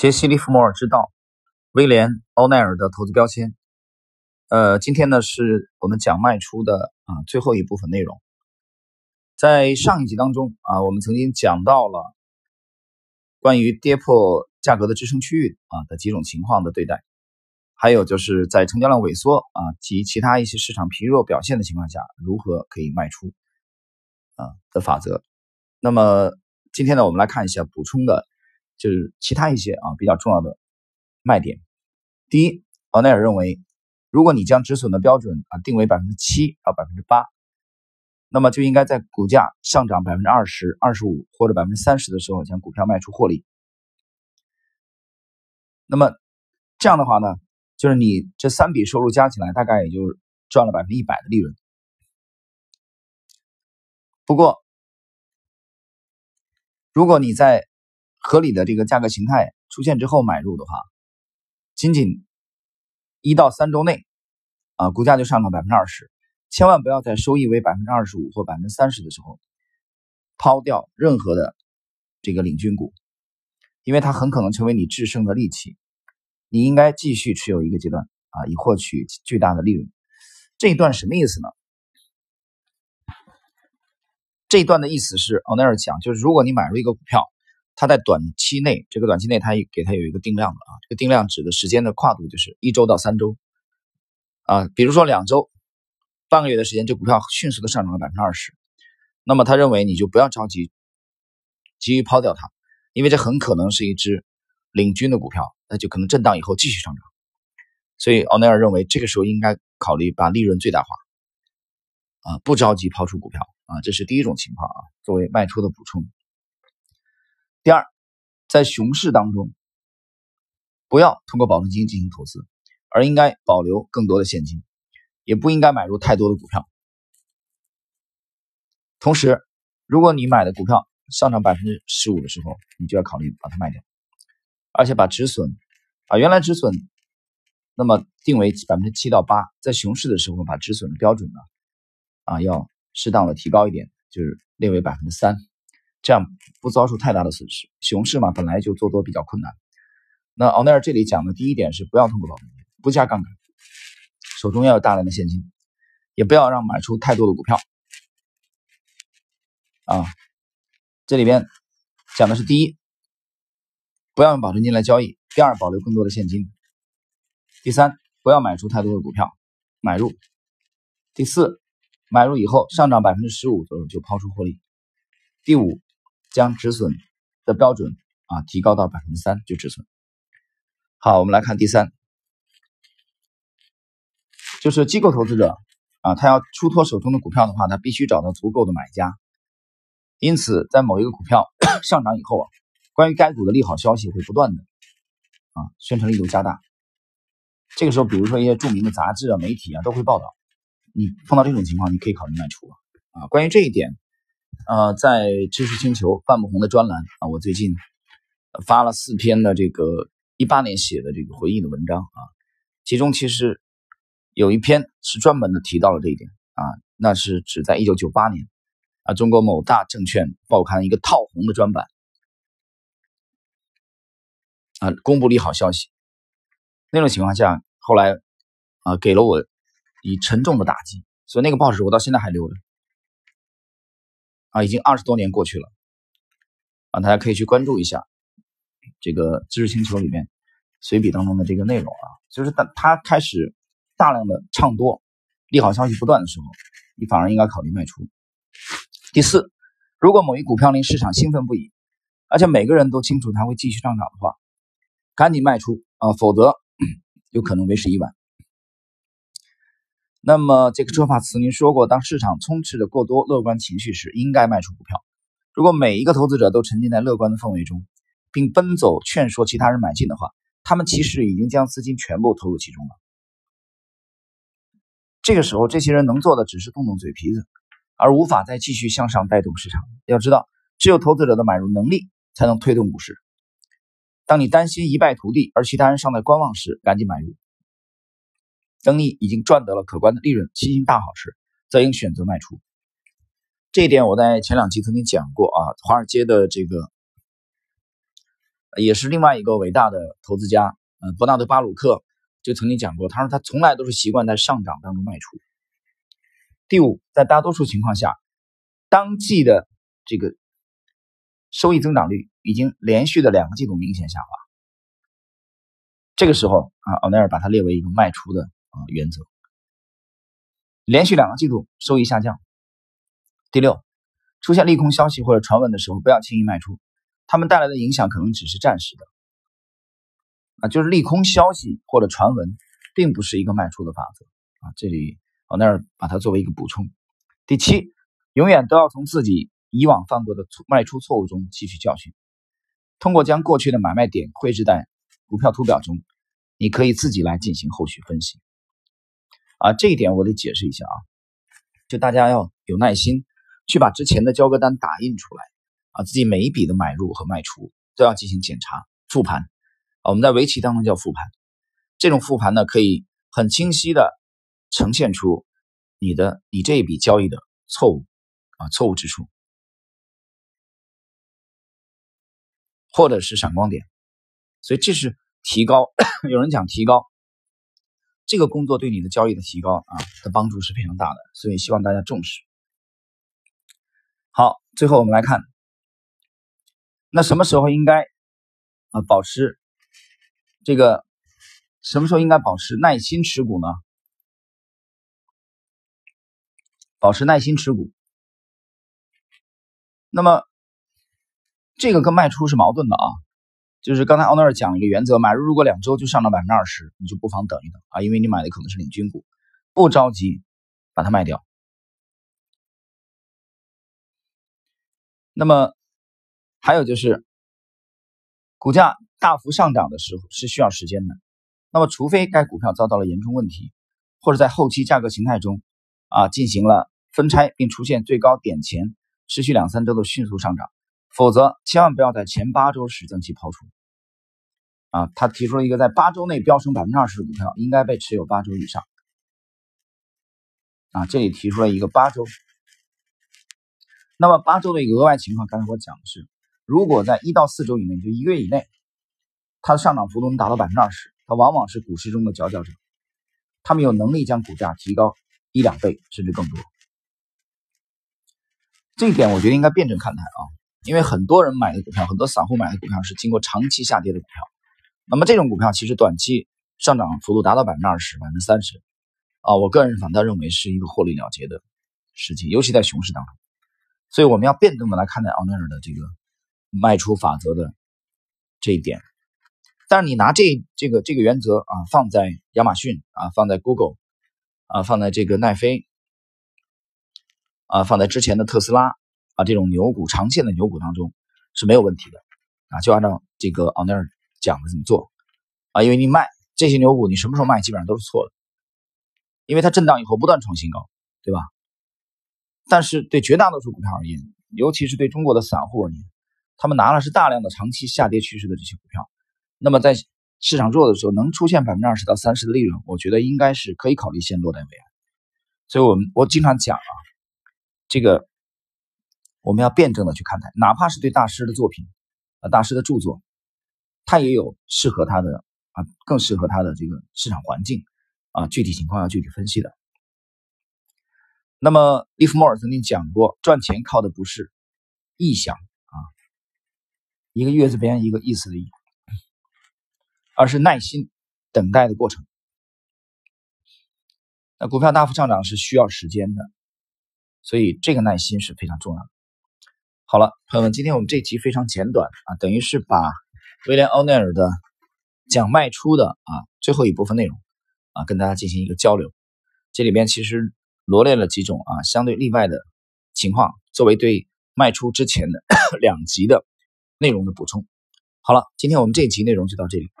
杰西·利弗莫尔之道，威廉·欧奈尔的投资标签。呃，今天呢是我们讲卖出的啊最后一部分内容。在上一集当中啊，我们曾经讲到了关于跌破价格的支撑区域啊的几种情况的对待，还有就是在成交量萎缩啊及其他一些市场疲弱表现的情况下，如何可以卖出啊的法则。那么今天呢，我们来看一下补充的。就是其他一些啊比较重要的卖点。第一，奥奈尔认为，如果你将止损的标准啊定为百分之七到百分之八，那么就应该在股价上涨百分之二十二十五或者百分之三十的时候将股票卖出获利。那么这样的话呢，就是你这三笔收入加起来大概也就赚了百分之一百的利润。不过，如果你在合理的这个价格形态出现之后买入的话，仅仅一到三周内，啊，股价就上涨百分之二十。千万不要在收益为百分之二十五或百分之三十的时候抛掉任何的这个领军股，因为它很可能成为你制胜的利器。你应该继续持有一个阶段啊，以获取巨大的利润。这一段什么意思呢？这一段的意思是，奥奈尔讲，就是如果你买入一个股票。它在短期内，这个短期内它给它有一个定量的啊，这个定量指的时间的跨度就是一周到三周。啊，比如说两周、半个月的时间，这股票迅速的上涨了百分之二十，那么他认为你就不要着急急于抛掉它，因为这很可能是一只领军的股票，那就可能震荡以后继续上涨，所以奥奈尔认为这个时候应该考虑把利润最大化。啊，不着急抛出股票啊，这是第一种情况啊，作为卖出的补充。第二，在熊市当中，不要通过保证金进行投资，而应该保留更多的现金，也不应该买入太多的股票。同时，如果你买的股票上涨百分之十五的时候，你就要考虑把它卖掉，而且把止损，把原来止损，那么定为百分之七到八，在熊市的时候把止损的标准呢，啊，要适当的提高一点，就是列为百分之三。这样不遭受太大的损失。熊市嘛，本来就做多比较困难。那奥奈尔这里讲的第一点是不要通过保证金，不加杠杆，手中要有大量的现金，也不要让买出太多的股票。啊，这里边讲的是第一，不要用保证金来交易；第二，保留更多的现金；第三，不要买出太多的股票，买入；第四，买入以后上涨百分之十五左右就抛出获利；第五。将止损的标准啊提高到百分之三就止损。好，我们来看第三，就是机构投资者啊，他要出脱手中的股票的话，他必须找到足够的买家。因此，在某一个股票 上涨以后啊，关于该股的利好消息会不断的啊宣传力度加大。这个时候，比如说一些著名的杂志啊、媒体啊都会报道。你碰到这种情况，你可以考虑卖出啊。啊，关于这一点。呃，在知识星球范木红的专栏啊，我最近发了四篇的这个一八年写的这个回忆的文章啊，其中其实有一篇是专门的提到了这一点啊，那是指在一九九八年啊，中国某大证券报刊一个套红的专版啊，公布利好消息，那种情况下，后来啊给了我以沉重的打击，所以那个报纸我到现在还留着。啊，已经二十多年过去了，啊，大家可以去关注一下这个知识星球里面随笔当中的这个内容啊，就是当他开始大量的唱多，利好消息不断的时候，你反而应该考虑卖出。第四，如果某一股票令市场兴奋不已，而且每个人都清楚它会继续上涨的话，赶紧卖出啊，否则 有可能为时已晚。那么这个说法词您说过，当市场充斥着过多乐观情绪时，应该卖出股票。如果每一个投资者都沉浸在乐观的氛围中，并奔走劝说其他人买进的话，他们其实已经将资金全部投入其中了。这个时候，这些人能做的只是动动嘴皮子，而无法再继续向上带动市场。要知道，只有投资者的买入能力才能推动股市。当你担心一败涂地，而其他人尚在观望时，赶紧买入。等你已经赚得了可观的利润，心情大好时，则应选择卖出。这一点我在前两期曾经讲过啊。华尔街的这个也是另外一个伟大的投资家，呃，伯纳德巴鲁克就曾经讲过，他说他从来都是习惯在上涨当中卖出。第五，在大多数情况下，当季的这个收益增长率已经连续的两个季度明显下滑，这个时候啊，奥奈尔把它列为一个卖出的啊原则。连续两个季度收益下降。第六，出现利空消息或者传闻的时候，不要轻易卖出，他们带来的影响可能只是暂时的。啊，就是利空消息或者传闻，并不是一个卖出的法则啊。这里我那儿把它作为一个补充。第七，永远都要从自己以往犯过的卖出错误中汲取教训，通过将过去的买卖点绘制在股票图表中，你可以自己来进行后续分析。啊，这一点我得解释一下啊，就大家要有耐心，去把之前的交割单打印出来啊，自己每一笔的买入和卖出都要进行检查复盘，我们在围棋当中叫复盘，这种复盘呢可以很清晰的呈现出你的你这一笔交易的错误啊错误之处，或者是闪光点，所以这是提高，有人讲提高。这个工作对你的交易的提高啊的帮助是非常大的，所以希望大家重视。好，最后我们来看，那什么时候应该啊保持这个？什么时候应该保持耐心持股呢？保持耐心持股。那么这个跟卖出是矛盾的啊。就是刚才奥纳尔讲了一个原则，买入如果两周就上涨百分之二十，你就不妨等一等啊，因为你买的可能是领军股，不着急把它卖掉。那么还有就是，股价大幅上涨的时候是需要时间的。那么除非该股票遭到了严重问题，或者在后期价格形态中啊进行了分拆，并出现最高点前持续两三周的迅速上涨。否则，千万不要在前八周时将其抛出。啊，他提出了一个在八周内飙升百分之二十的股票应该被持有八周以上。啊，这里提出了一个八周。那么八周的一个额外情况，刚才我讲的是，如果在一到四周以内，就一个月以内，它的上涨幅度能达到百分之二十，它往往是股市中的佼佼者，他们有能力将股价提高一两倍甚至更多。这一点我觉得应该辩证看待啊。因为很多人买的股票，很多散户买的股票是经过长期下跌的股票，那么这种股票其实短期上涨幅度达到百分之二十、百分之三十，啊，我个人反倒认为是一个获利了结的时机，尤其在熊市当中。所以我们要辩证的来看待奥尼尔的这个卖出法则的这一点。但是你拿这这个这个原则啊，放在亚马逊啊，放在 Google 啊，放在这个奈飞啊，放在之前的特斯拉。啊，这种牛股长线的牛股当中是没有问题的啊，就按照这个奥尼尔讲的这么做啊，因为你卖这些牛股，你什么时候卖基本上都是错的，因为它震荡以后不断创新高，对吧？但是对绝大多数股票而言，尤其是对中国的散户而言，他们拿了是大量的长期下跌趋势的这些股票，那么在市场弱的时候能出现百分之二十到三十的利润，我觉得应该是可以考虑先落袋为安。所以，我们我经常讲啊，这个。我们要辩证的去看待，哪怕是对大师的作品，啊，大师的著作，他也有适合他的啊，更适合他的这个市场环境啊，具体情况要具体分析的。那么，利弗莫尔曾经讲过，赚钱靠的不是意想啊，一个月字边一个意思的意，而是耐心等待的过程。那股票大幅上涨是需要时间的，所以这个耐心是非常重要的。好了，朋友们，今天我们这集非常简短啊，等于是把威廉·奥尼尔的讲卖出的啊最后一部分内容啊跟大家进行一个交流。这里边其实罗列了几种啊相对例外的情况，作为对卖出之前的 两集的内容的补充。好了，今天我们这一集内容就到这里。